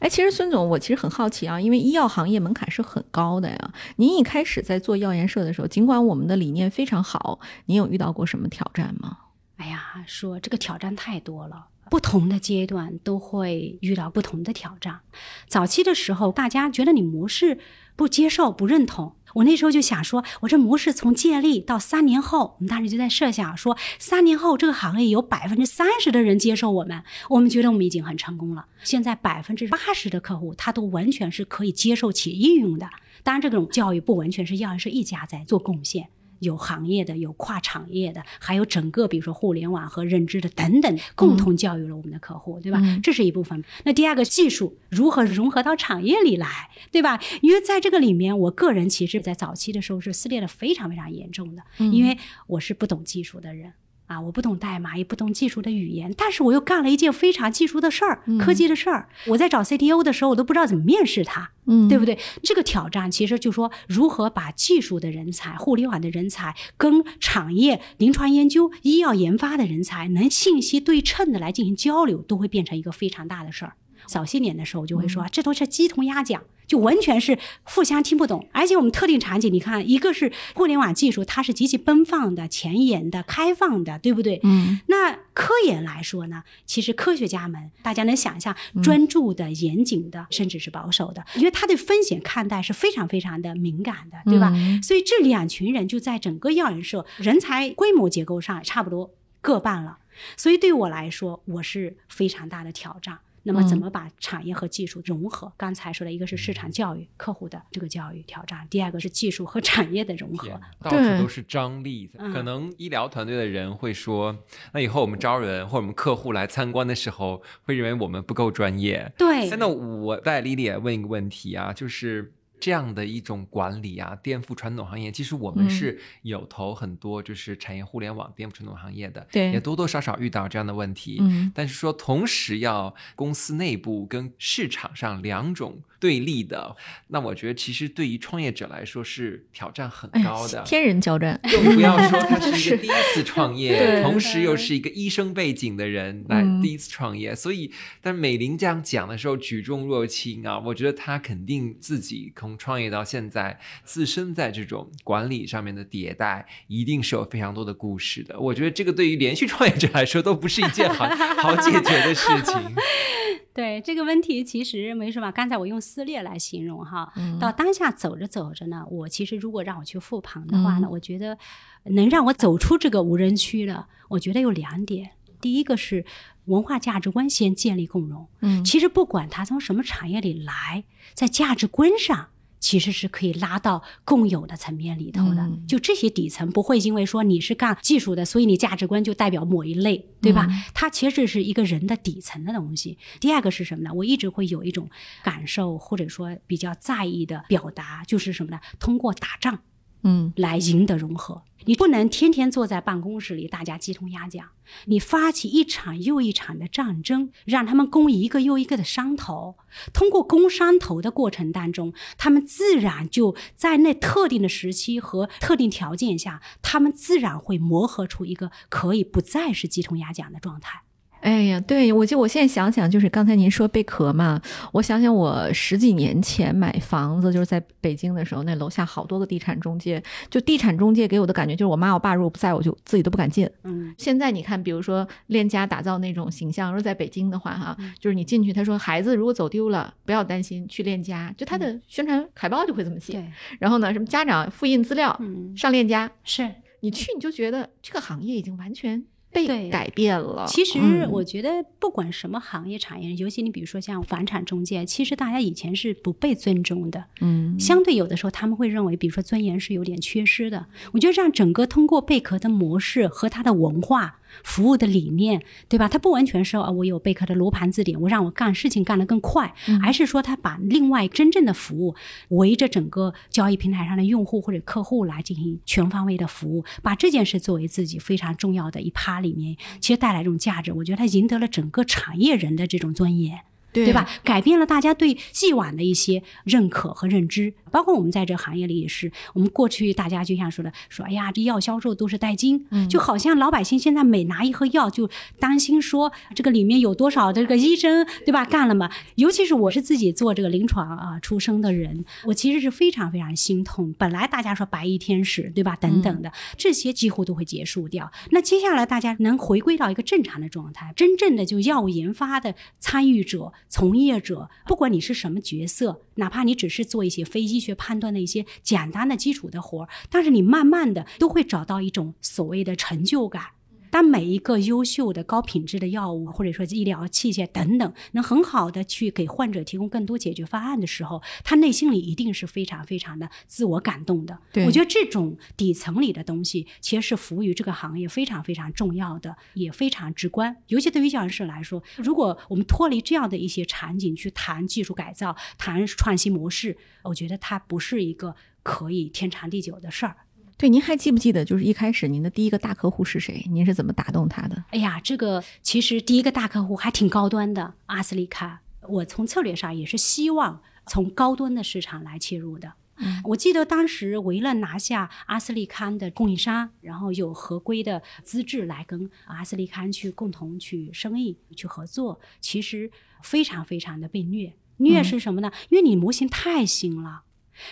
哎，其实孙总，我其实很好奇啊，因为医药行业门槛是很高的呀。您一开始在做药研社的时候，尽管我们的理念非常好，您有遇到过什么挑战吗？哎呀，说这个挑战太多了。不同的阶段都会遇到不同的挑战。早期的时候，大家觉得你模式不接受、不认同。我那时候就想说，我这模式从建立到三年后，我们当时就在设想说，三年后这个行业有百分之三十的人接受我们，我们觉得我们已经很成功了。现在百分之八十的客户他都完全是可以接受且应用的。当然，这种教育不完全是药是一家在做贡献。有行业的，有跨产业的，还有整个比如说互联网和认知的等等，共同教育了我们的客户，对吧？这是一部分。那第二个技术如何融合到产业里来，对吧？因为在这个里面，我个人其实在早期的时候是撕裂的非常非常严重的，因为我是不懂技术的人。啊，我不懂代码，也不懂技术的语言，但是我又干了一件非常技术的事儿，科技的事儿。我在找 CTO 的时候，我都不知道怎么面试他，嗯，对不对？这个挑战其实就说如何把技术的人才、互联网的人才跟产业、临床研究、医药研发的人才能信息对称的来进行交流，都会变成一个非常大的事儿。早些年的时候，我就会说，这都是鸡同鸭讲。就完全是互相听不懂，而且我们特定场景，你看，一个是互联网技术，它是极其奔放的、前沿的、开放的，对不对？嗯。那科研来说呢，其实科学家们，大家能想象，专注的、严谨的，甚至是保守的，因为他对风险看待是非常非常的敏感的，对吧？所以这两群人就在整个药研社人才规模结构上差不多各半了。所以对我来说，我是非常大的挑战。那么，怎么把产业和技术融合？刚才说的一个是市场教育、客户的这个教育挑战，第二个是技术和产业的融合。到处都是张力。可能医疗团队的人会说：“那以后我们招人或者我们客户来参观的时候，会认为我们不够专业。”对。那我带丽丽问一个问题啊，就是。这样的一种管理啊，颠覆传统行业。其实我们是有投很多，就是产业互联网颠覆传统行业的，对，也多多少少遇到这样的问题。嗯，但是说同时要公司内部跟市场上两种。对立的，那我觉得其实对于创业者来说是挑战很高的，天人交战。更不要说他是一个 第一次创业，同时又是一个医生背景的人来第一次创业，所以，但美玲这样讲的时候举重若轻啊，我觉得他肯定自己从创业到现在，自身在这种管理上面的迭代，一定是有非常多的故事的。我觉得这个对于连续创业者来说都不是一件好好解决的事情。对这个问题，其实没什么。刚才我用撕裂来形容哈，到当下走着走着呢，我其实如果让我去复盘的话呢，我觉得能让我走出这个无人区的，我觉得有两点。第一个是文化价值观先建立共融。嗯，其实不管他从什么产业里来，在价值观上。其实是可以拉到共有的层面里头的，就这些底层不会因为说你是干技术的，所以你价值观就代表某一类，对吧？它其实是一个人的底层的东西。第二个是什么呢？我一直会有一种感受，或者说比较在意的表达，就是什么呢？通过打仗。嗯，来赢得融合。你不能天天坐在办公室里，大家鸡同鸭讲。你发起一场又一场的战争，让他们攻一个又一个的山头。通过攻山头的过程当中，他们自然就在那特定的时期和特定条件下，他们自然会磨合出一个可以不再是鸡同鸭讲的状态。哎呀，对我就我现在想想，就是刚才您说贝壳嘛，我想想我十几年前买房子，就是在北京的时候，那楼下好多个地产中介，就地产中介给我的感觉就是，我妈我爸如果不在我就自己都不敢进。嗯，现在你看，比如说链家打造那种形象，如果在北京的话，哈，就是你进去，他说孩子如果走丢了，不要担心，去链家，就他的宣传海报就会这么写。对，然后呢，什么家长复印资料，上链家，是你去你就觉得这个行业已经完全。被改变了。其实我觉得，不管什么行业产业，尤其你比如说像房产中介，其实大家以前是不被尊重的。嗯，相对有的时候他们会认为，比如说尊严是有点缺失的。我觉得让整个通过贝壳的模式和它的文化。服务的理念，对吧？它不完全是啊，我有贝壳的罗盘字典，我让我干事情干得更快，而是说他把另外真正的服务围着整个交易平台上的用户或者客户来进行全方位的服务，把这件事作为自己非常重要的一趴里面，其实带来这种价值。我觉得它赢得了整个产业人的这种尊严。对吧？改变了大家对既往的一些认可和认知，包括我们在这行业里也是。我们过去大家就像说的，说哎呀，这药销售都是带金，就好像老百姓现在每拿一盒药就担心说这个里面有多少这个医生对吧干了嘛？尤其是我是自己做这个临床啊出生的人，我其实是非常非常心痛。本来大家说白衣天使对吧等等的这些几乎都会结束掉。那接下来大家能回归到一个正常的状态，真正的就药物研发的参与者。从业者，不管你是什么角色，哪怕你只是做一些非医学。判断的一些简单的基础的活儿，但是你慢慢的都会找到一种所谓的成就感。当每一个优秀的高品质的药物，或者说医疗器械等等，能很好的去给患者提供更多解决方案的时候，他内心里一定是非常非常的自我感动的。对我觉得这种底层里的东西，其实是服务于这个行业非常非常重要的，也非常直观。尤其对于教研室来说，如果我们脱离这样的一些场景去谈技术改造、谈创新模式，我觉得它不是一个可以天长地久的事儿。对，您还记不记得，就是一开始您的第一个大客户是谁？您是怎么打动他的？哎呀，这个其实第一个大客户还挺高端的，阿斯利康。我从策略上也是希望从高端的市场来切入的。嗯我记得当时为了拿下阿斯利康的供应商，然后有合规的资质来跟阿斯利康去共同去生意去合作，其实非常非常的被虐。虐是什么呢？因为你模型太新了。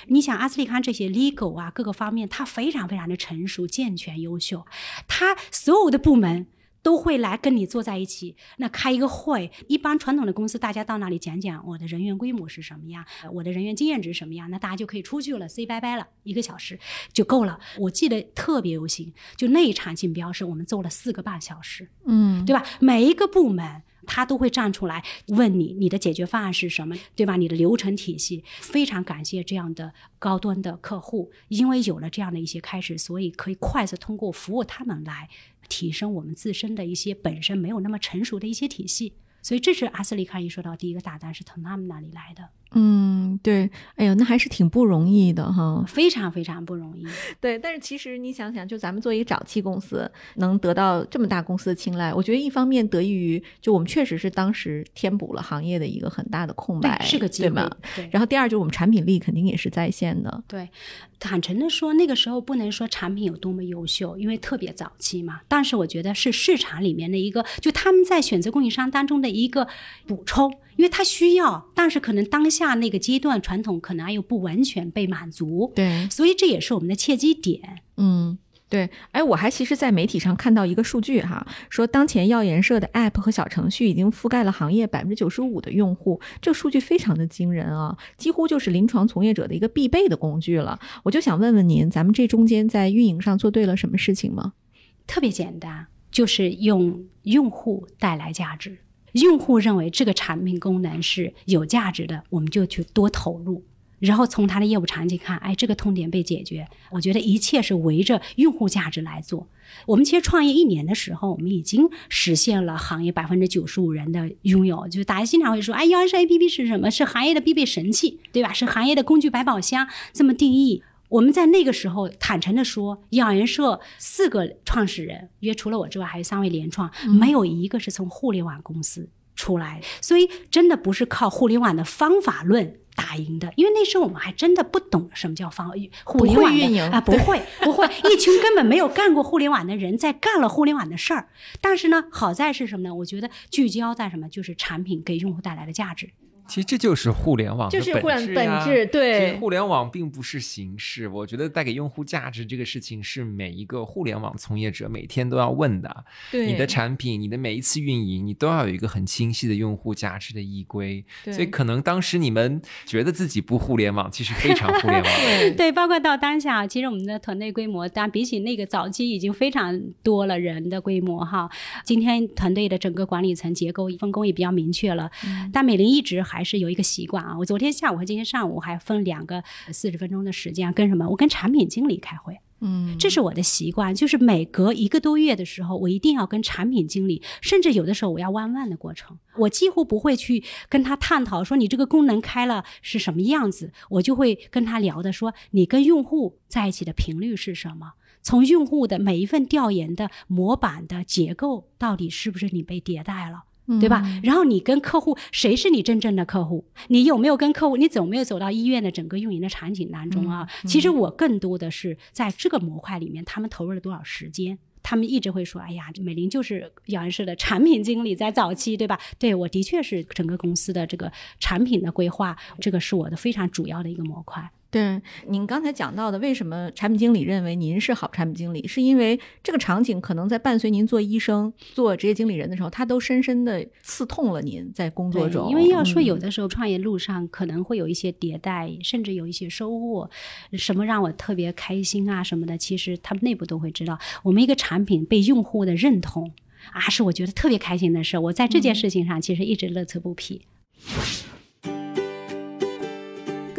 你想阿斯利康这些 legal 啊各个方面，它非常非常的成熟、健全、优秀，它所有的部门都会来跟你坐在一起，那开一个会。一般传统的公司，大家到那里讲讲我的人员规模是什么样，我的人员经验值什么样，那大家就可以出去了，say 拜拜了，一个小时就够了。我记得特别有心，就那一场竞标是我们做了四个半小时，嗯，对吧？每一个部门。他都会站出来问你，你的解决方案是什么，对吧？你的流程体系，非常感谢这样的高端的客户，因为有了这样的一些开始，所以可以快速通过服务他们来提升我们自身的一些本身没有那么成熟的一些体系。所以这是阿斯利康一说到第一个大单是从他们那里来的，嗯，对，哎呦，那还是挺不容易的哈。非常非常不容易。对，但是其实你想想，就咱们作为一个早期公司，能得到这么大公司的青睐，我觉得一方面得益于就我们确实是当时填补了行业的一个很大的空白，是个机会。对，然后第二就是我们产品力肯定也是在线的，对，坦诚的说，那个时候不能说产品有多么优秀，因为特别早期嘛。但是我觉得是市场里面的一个，就他们在选择供应商当中的一个补充，因为他需要，但是可能当下那个阶段传统可能还有不完全被满足，对，所以这也是我们的切机点。嗯。对，哎，我还其实，在媒体上看到一个数据哈，说当前药研社的 App 和小程序已经覆盖了行业百分之九十五的用户，这个数据非常的惊人啊，几乎就是临床从业者的一个必备的工具了。我就想问问您，咱们这中间在运营上做对了什么事情吗？特别简单，就是用用户带来价值。用户认为这个产品功能是有价值的，我们就去多投入。然后从他的业务场景看，哎，这个痛点被解决，我觉得一切是围着用户价值来做。我们其实创业一年的时候，我们已经实现了行业百分之九十五人的拥有。就是大家经常会说，哎，药研社 APP 是什么？是行业的必备神器，对吧？是行业的工具百宝箱，这么定义。我们在那个时候坦诚的说，养元社四个创始人，因为除了我之外，还有三位联创，没有一个是从互联网公司出来，所以真的不是靠互联网的方法论。打赢的，因为那时候我们还真的不懂什么叫方互联网运营啊，不会不会，一群根本没有干过互联网的人在干了互联网的事儿。但是呢，好在是什么呢？我觉得聚焦在什么，就是产品给用户带来的价值。其实这就是互联网的就是互联本质对其实互联网并不是形式，我觉得带给用户价值这个事情是每一个互联网从业者每天都要问的。对你的产品，你的每一次运营，你都要有一个很清晰的用户价值的依归。对所以可能当时你们觉得自己不互联网，其实非常互联网。对 对，包括到当下，其实我们的团队规模，当然比起那个早期已经非常多了人的规模哈。今天团队的整个管理层结构分工也比较明确了，但美林一直还是有一个习惯啊。我昨天下午和今天上午还分两个四十分钟的时间跟什么？我跟产品经理开会。嗯，这是我的习惯，就是每隔一个多月的时候，我一定要跟产品经理，甚至有的时候我要弯弯的过程，我几乎不会去跟他探讨说你这个功能开了是什么样子，我就会跟他聊的说你跟用户在一起的频率是什么。从用户的每一份调研的模板的结构，到底是不是你被迭代了？对吧？然后你跟客户，谁是你真正的客户？你有没有跟客户？你走没有走到医院的整个运营的场景当中啊？其实我更多的是在这个模块里面，他们投入了多少时间？他们一直会说：“哎呀，美林就是药研社的产品经理，在早期，对吧？”对我的确是整个公司的这个产品的规划，这个是我的非常主要的一个模块。对，您刚才讲到的，为什么产品经理认为您是好产品经理，是因为这个场景可能在伴随您做医生、做职业经理人的时候，他都深深的刺痛了您在工作中。因为要说有嗯的时候创业路上可能会有一些迭代，甚至有一些收获，什么让我特别开心啊什么的，其实他们内部都会知道。我们一个产品被用户的认同啊，是我觉得特别开心的事。我在这件事情上其实一直乐此不疲。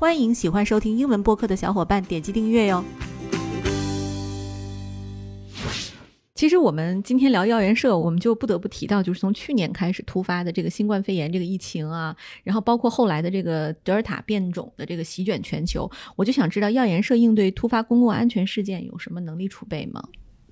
欢迎喜欢收听英文播客的小伙伴点击订阅哟。其实我们今天聊药研社，我们就不得不提到，就是从去年开始突发的这个新冠肺炎这个疫情啊，然后包括后来的这个德尔塔变种的这个席卷全球，我就想知道药研社应对突发公共安全事件有什么能力储备吗？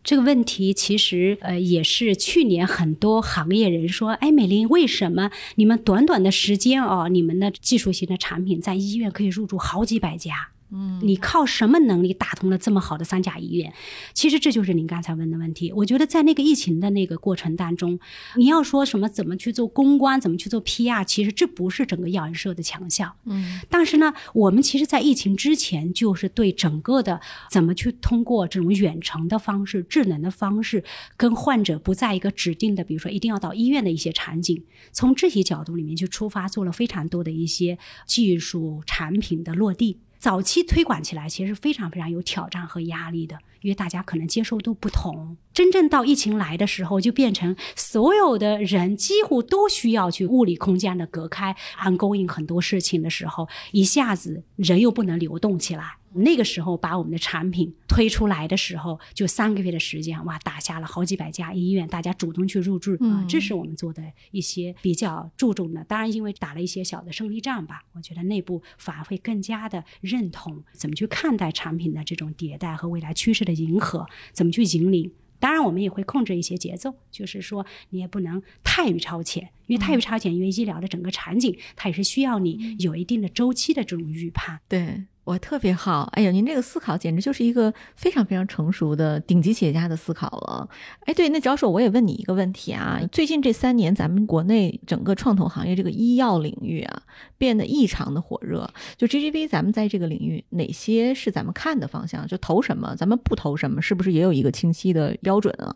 这个问题其实呃也是去年很多行业人说，哎，美林，为什么你们短短的时间哦，你们的技术型的产品在医院可以入驻好几百家？嗯你靠什么能力打通了这么好的三甲医院？其实这就是您刚才问的问题。我觉得在那个疫情的那个过程当中，你要说什么怎么去做公关，怎么去做 PR，其实这不是整个药研社的强项。嗯但是呢，我们其实，在疫情之前，就是对整个的怎么去通过这种远程的方式、智能的方式，跟患者不在一个指定的，比如说一定要到医院的一些场景，从这些角度里面去出发，做了非常多的一些技术产品的落地。早期推广起来其实非常非常有挑战和压力的，因为大家可能接受度不同。真正到疫情来的时候，就变成所有的人几乎都需要去物理空间的隔开，ongoing 很多事情的时候，一下子人又不能流动起来。那个时候把我们的产品推出来的时候，就三个月的时间，哇，打下了好几百家医院，大家主动去入驻啊、嗯这是我们做的一些比较注重的。当然，因为打了一些小的胜利仗吧，我觉得内部反而会更加的认同怎么去看待产品的这种迭代和未来趋势的迎合，怎么去引领。当然，我们也会控制一些节奏，就是说你也不能太于超前，因为太于超前，因为医疗的整个场景，它也是需要你有一定的周期的这种预判。对我特别好，哎呀，您这个思考简直就是一个非常非常成熟的顶级企业家的思考了。哎，对，那教授，我也问你一个问题啊，最近这三年，咱们国内整个创投行业这个医药领域啊，变得异常的火热。就 GGV，咱们在这个领域哪些是咱们看的方向？就投什么，咱们不投什么，是不是也有一个清晰的标准啊？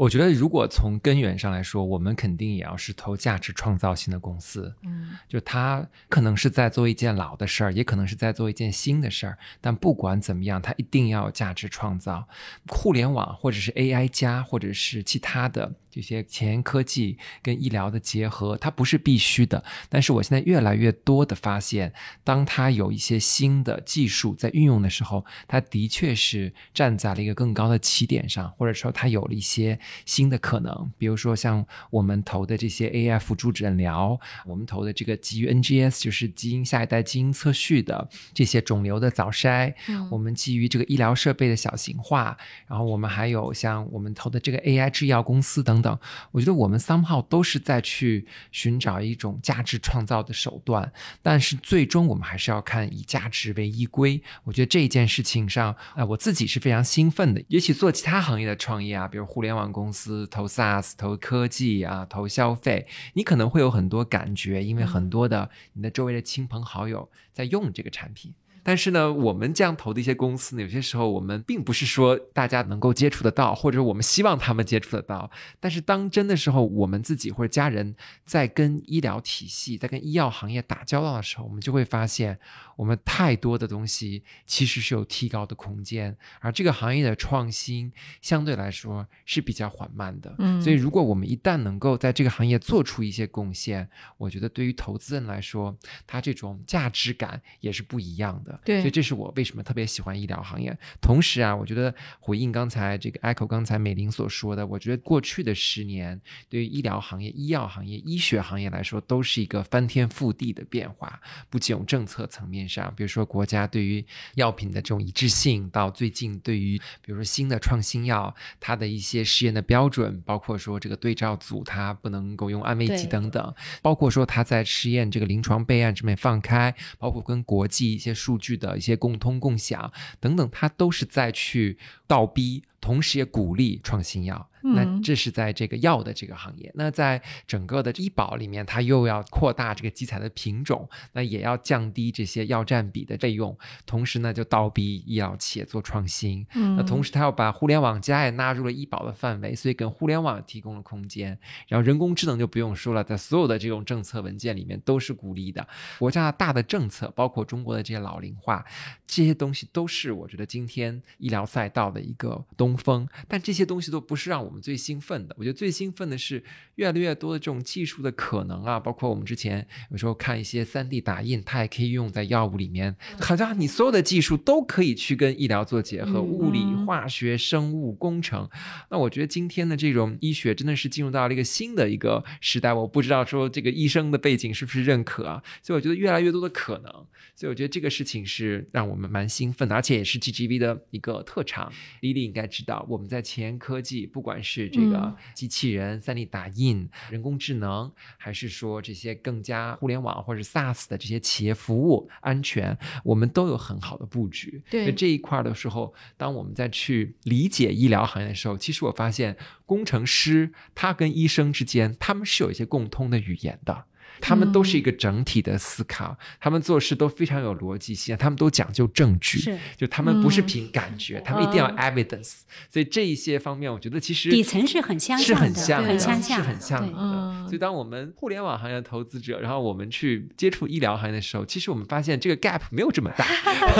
我觉得，如果从根源上来说，我们肯定也要是投价值创造性的公司。嗯就他可能是在做一件老的事儿，也可能是在做一件新的事儿，但不管怎么样，他一定要有价值创造。互联网或者是 AI 加，或者是其他的这些前沿科技跟医疗的结合，它不是必须的。但是我现在越来越多的发现，当它有一些新的技术在运用的时候，它的确是站在了一个更高的起点上，或者说它有了一些新的可能。比如说像我们投的这些 AI 辅助诊疗，我们投的这个基于 NGS 就是基因下一代基因测序的这些肿瘤的早筛，嗯我们基于这个医疗设备的小型化，然后我们还有像我们投的这个 AI 制药公司等等等，我觉得我们 somehow 都是在去寻找一种价值创造的手段，但是最终我们还是要看以价值为依归。我觉得这一件事情上，呃，我自己是非常兴奋的。也许做其他行业的创业啊，比如互联网公司投 SaaS、投科技啊、投消费，你可能会有很多感觉，因为很多的你的周围的亲朋好友在用这个产品。但是呢，我们这样投的一些公司呢，有些时候我们并不是说大家能够接触得到，或者我们希望他们接触得到。但是当真的时候，我们自己或者家人在跟医疗体系、在跟医药行业打交道的时候，我们就会发现，我们太多的东西其实是有提高的空间，而这个行业的创新相对来说是比较缓慢的。嗯所以如果我们一旦能够在这个行业做出一些贡献，我觉得对于投资人来说，他这种价值感也是不一样的。的。对所以这是我为什么特别喜欢医疗行业。同时啊，我觉得回应刚才这个 Echo 刚才美玲所说的，我觉得过去的十年对于医疗行业、医药行业、医学行业来说，都是一个翻天覆地的变化。不仅有政策层面上，比如说国家对于药品的这种一致性，到最近对于比如说新的创新药，它的一些试验的标准，包括说这个对照组它不能够用安慰剂等等，包括说它在试验这个临床备案上面放开，包括跟国际一些数据的一些共通共享等等，它都是在去倒逼，同时也鼓励创新药。那嗯这是在这个药的这个行业，那在整个的医保里面，它又要扩大这个基材的品种，那也要降低这些药占比的费用，同时呢就倒逼医疗企业做创新。嗯那同时，它要把互联网加也纳入了医保的范围，所以跟互联网提供了空间。然后人工智能就不用说了，在所有的这种政策文件里面都是鼓励的。国家的大的政策，包括中国的这些老龄化，这些东西都是我觉得今天医疗赛道的一个东风。但这些东西都不是让我们最兴奋的。我觉得最兴奋的是越来越多的这种技术的可能啊，包括我们之前有时候看一些 3D 打印，它也可以用在药物里面，好像你所有的技术都可以去跟医疗做结合，嗯物理、嗯化学、生物、工程。那我觉得今天的这种医学真的是进入到了一个新的一个时代，我不知道说这个医生的背景是不是认可啊，所以我觉得越来越多的可能，所以我觉得这个事情是让我们蛮兴奋的，而且也是 GGV 的一个特长。Lily 应该知道，我们在前沿科技，不管是这个嗯机器人、3D 打印、人工智能，还是说这些更加互联网或者 SaaS 的这些企业服务安全，我们都有很好的布局。对这一块儿的时候，当我们在去理解医疗行业的时候，其实我发现工程师他跟医生之间，他们是有一些共通的语言的。他们都是一个整体的思考，他们做事都非常有逻辑性，他们都讲究证据，是就他们不是嗯凭感觉，他们一定要嗯 evidence。所以这一些方面，我觉得其实底层是很相是像的，很像的，很相像，是很像对的。嗯所以，当我们互联网行业的投资者，然后我们去接触医疗行业的时候，其实我们发现这个 gap 没有这么大。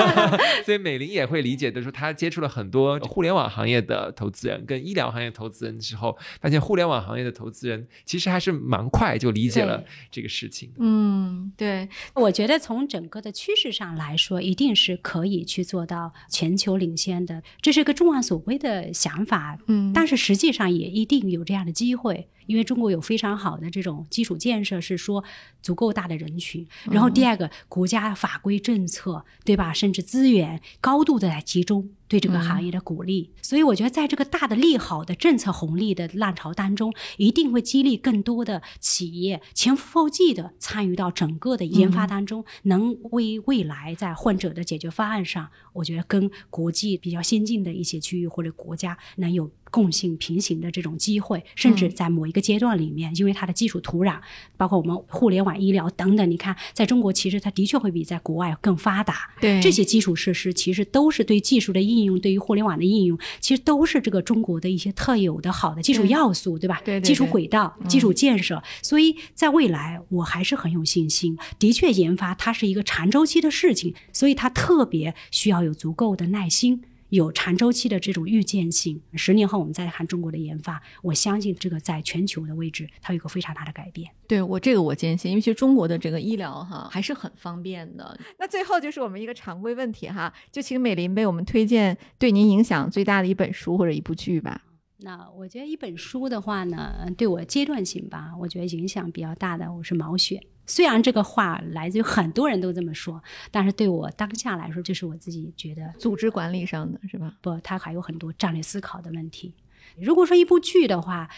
所以，美玲也会理解的说，她接触了很多互联网行业的投资人跟医疗行业投资人之后，发现互联网行业的投资人其实还是蛮快就理解了这个事情的。嗯，对，我觉得从整个的趋势上来说，一定是可以去做到全球领先的，这是一个众望所归的想法。嗯，但是实际上也一定有这样的机会，因为中国有非常好的这种基础建设，是说足够大的人群。然后第二个，国家法规政策，对吧？甚至资源高度的来集中。对这个行业的鼓励，所以我觉得在这个大的利好的政策红利的浪潮当中，一定会激励更多的企业前赴后继的参与到整个的研发当中，能为未来在患者的解决方案上，我觉得跟国际比较先进的一些区域或者国家能有共性平行的这种机会，甚至在某一个阶段里面，因为它的基础土壤，包括我们互联网医疗等等，你看在中国其实它的确会比在国外更发达。对这些基础设施其实都是对技术的应用，对于互联网的应用，其实都是这个中国的一些特有的好的基础要素，对吧？对对基础轨道、基础建设，所以在未来我还是很有信心。的确，研发它是一个长周期的事情，所以它特别需要有足够的耐心。有长周期的这种预见性，十年后我们再看中国的研发，我相信这个在全球的位置，它有一个非常大的改变。对我这个我坚信，因为其实中国的这个医疗哈还是很方便的。那最后就是我们一个常规问题哈，就请美林为我们推荐对您影响最大的一本书或者一部剧吧。那我觉得一本书的话呢，对我阶段性吧，我觉得影响比较大的，我是毛选。虽然这个话来自于很多人都这么说，但是对我当下来说，这是我自己觉得组织管理上的是吧？不，它还有很多战略思考的问题。如果说一部剧的话，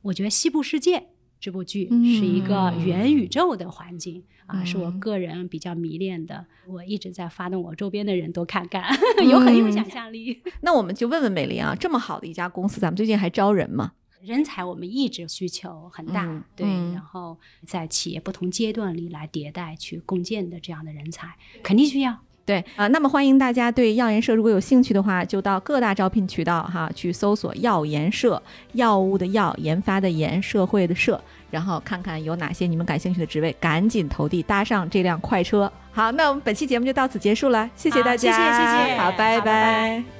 我觉得《西部世界》这部剧是一个元宇宙的环境、啊，是我个人比较迷恋的。我一直在发动我周边的人都看看，有很有想象力。那我们就问问美林啊，这么好的一家公司，咱们最近还招人吗？人才我们一直需求很大，嗯对，嗯。然后在企业不同阶段里来迭代去共建的这样的人才，肯定需要。对啊、那么欢迎大家对药研社如果有兴趣的话，就到各大招聘渠道哈去搜索药研社，药物的药，研发的研，社会的社，然后看看有哪些你们感兴趣的职位，赶紧投递，搭上这辆快车。好，那我们本期节目就到此结束了，谢谢大家，谢谢谢谢。好，拜好拜。拜